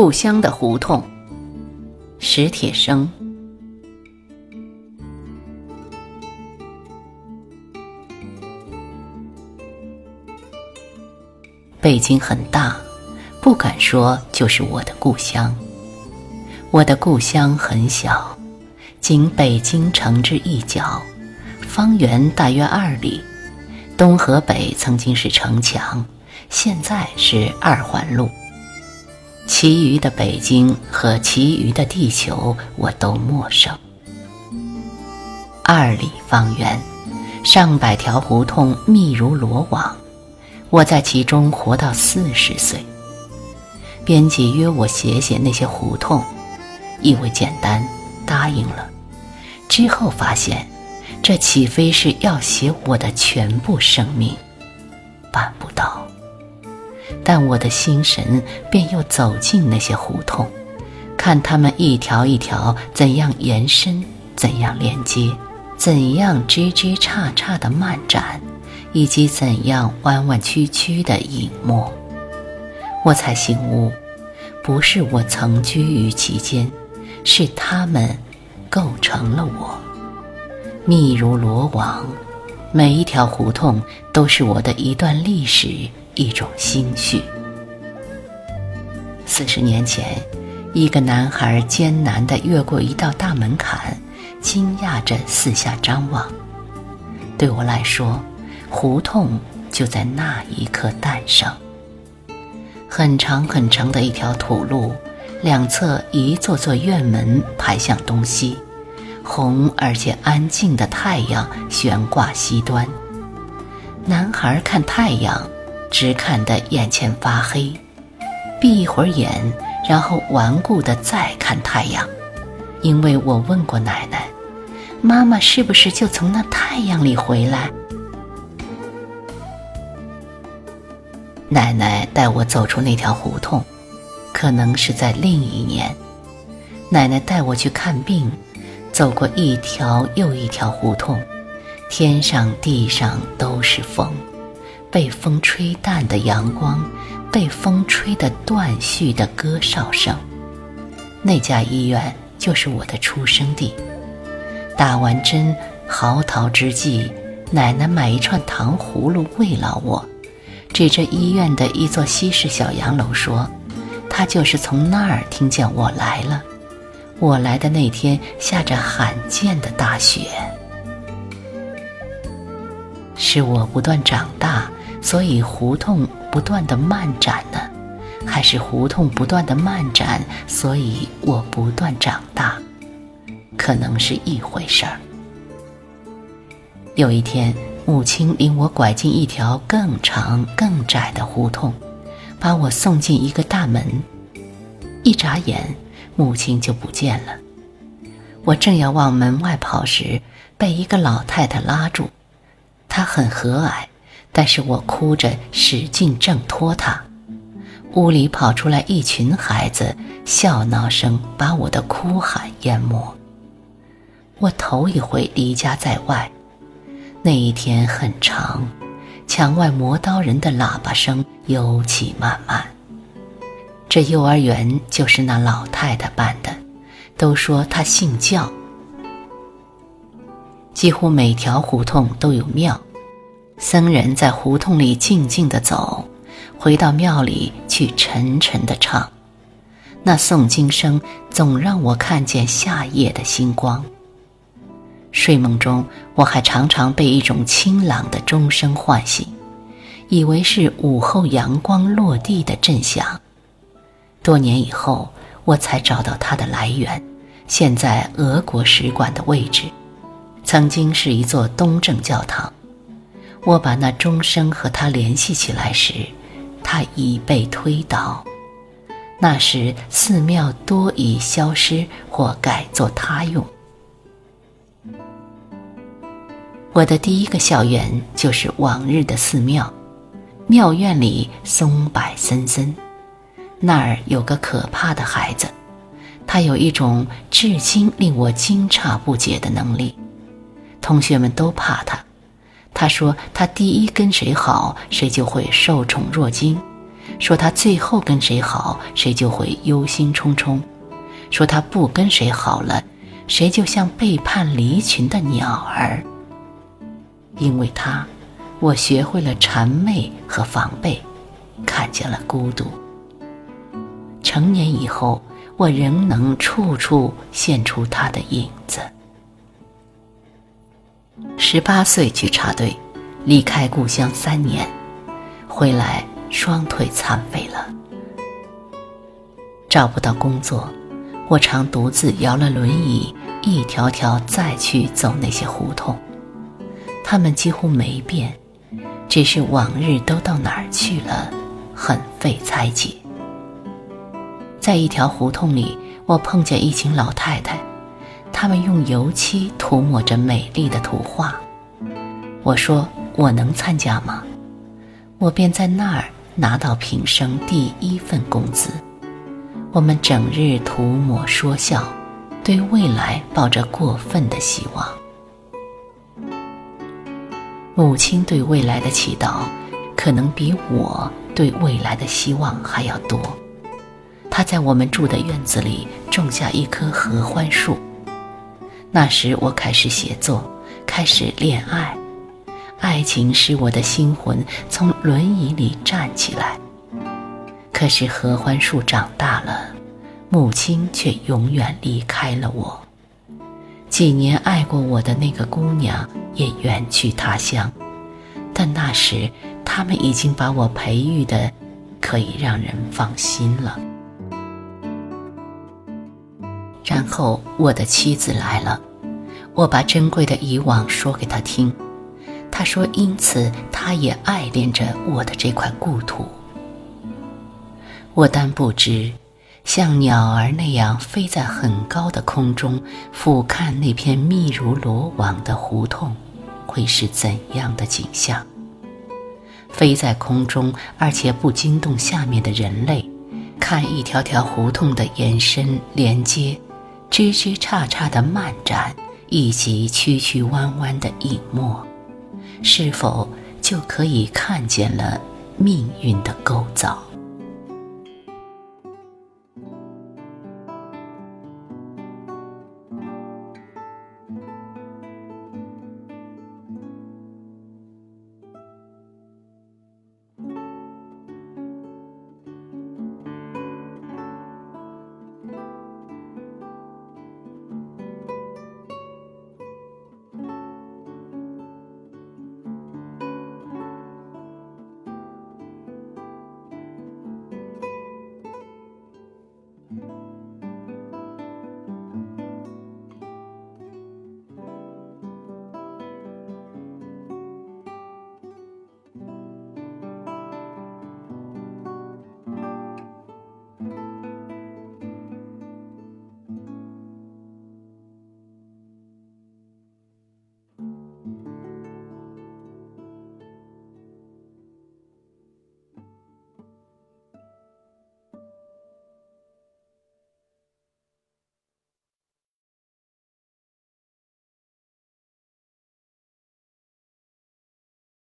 故乡的胡同，史铁生。北京很大，不敢说就是我的故乡。我的故乡很小，仅北京城之一角，方圆大约二里。东和北曾经是城墙，现在是二环路。其余的北京和其余的地球，我都陌生。二里方圆，上百条胡同密如罗网，我在其中活到四十岁。编辑约我写写那些胡同，意味简单，答应了。之后发现。这岂非是要写我的全部生命？但我的心神便又走进那些胡同，看他们一条一条怎样延伸，怎样连接，怎样枝枝杈杈的漫展，以及怎样弯弯曲曲的隐没。我才醒悟，不是我曾居于其间，是他们构成了我。密如罗网，每一条胡同都是我的一段历史，一种心绪。四十年前，一个男孩艰难地越过一道大门槛，惊讶着四下张望。对我来说，胡同就在那一刻诞生。很长很长的一条土路，两侧一座座院门排向东西。红而且安静的太阳悬挂西端。男孩看太阳，只看得眼前发黑，闭一会儿眼，然后顽固的再看太阳。因为我问过奶奶，妈妈是不是就从那太阳里回来？奶奶带我走出那条胡同，可能是在另一年。奶奶带我去看病。走过一条又一条胡同，天上地上都是风，被风吹淡的阳光，被风吹得断续的歌哨声。那家医院就是我的出生地。打完针，嚎啕之际，奶奶买一串糖葫芦慰劳我，指着医院的一座西式小洋楼说：“他就是从那儿听见我来了。”我来的那天下着罕见的大雪，是我不断长大，所以胡同不断的漫展呢，还是胡同不断的漫展，所以我不断长大？可能是一回事儿。有一天，母亲领我拐进一条更长更窄的胡同，把我送进一个大门，一眨眼。母亲就不见了。我正要往门外跑时，被一个老太太拉住。她很和蔼，但是我哭着使劲挣脱他。屋里跑出来一群孩子，笑闹声把我的哭喊淹没。我头一回离家在外，那一天很长，墙外磨刀人的喇叭声尤其漫漫。这幼儿园就是那老太太办的，都说她信教。几乎每条胡同都有庙，僧人在胡同里静静地走，回到庙里去沉沉地唱。那诵经声总让我看见夏夜的星光。睡梦中，我还常常被一种清朗的钟声唤醒，以为是午后阳光落地的震响。多年以后，我才找到它的来源，现在俄国使馆的位置，曾经是一座东正教堂。我把那钟声和它联系起来时，它已被推倒。那时寺庙多已消失或改作他用。我的第一个校园就是往日的寺庙，庙院里松柏森森。那儿有个可怕的孩子，他有一种至今令我惊诧不解的能力。同学们都怕他，他说他第一跟谁好，谁就会受宠若惊，说他最后跟谁好，谁就会忧心忡忡；说他不跟谁好了，谁就像背叛离群的鸟儿。因为他，我学会了谄媚和防备，看见了孤独。成年以后，我仍能处处现出他的影子。十八岁去插队，离开故乡三年，回来双腿残废了，找不到工作，我常独自摇了轮椅，一条条再去走那些胡同。他们几乎没变，只是往日都到哪儿去了，很费猜解。在一条胡同里，我碰见一群老太太，他们用油漆涂抹着美丽的图画。我说：“我能参加吗？”我便在那儿拿到平生第一份工资。我们整日涂抹说笑，对未来抱着过分的希望。母亲对未来的祈祷，可能比我对未来的希望还要多。她在我们住的院子里种下一棵合欢树。那时我开始写作，开始恋爱，爱情使我的心魂从轮椅里站起来。可是合欢树长大了，母亲却永远离开了我。几年爱过我的那个姑娘也远去他乡，但那时他们已经把我培育的可以让人放心了。然后我的妻子来了，我把珍贵的以往说给她听，她说因此她也爱恋着我的这块故土。我但不知，像鸟儿那样飞在很高的空中，俯瞰那片密如罗网的胡同，会是怎样的景象？飞在空中，而且不惊动下面的人类，看一条条胡同的延伸连接。枝枝杈杈的漫展，以及曲曲弯弯的隐没，是否就可以看见了命运的构造？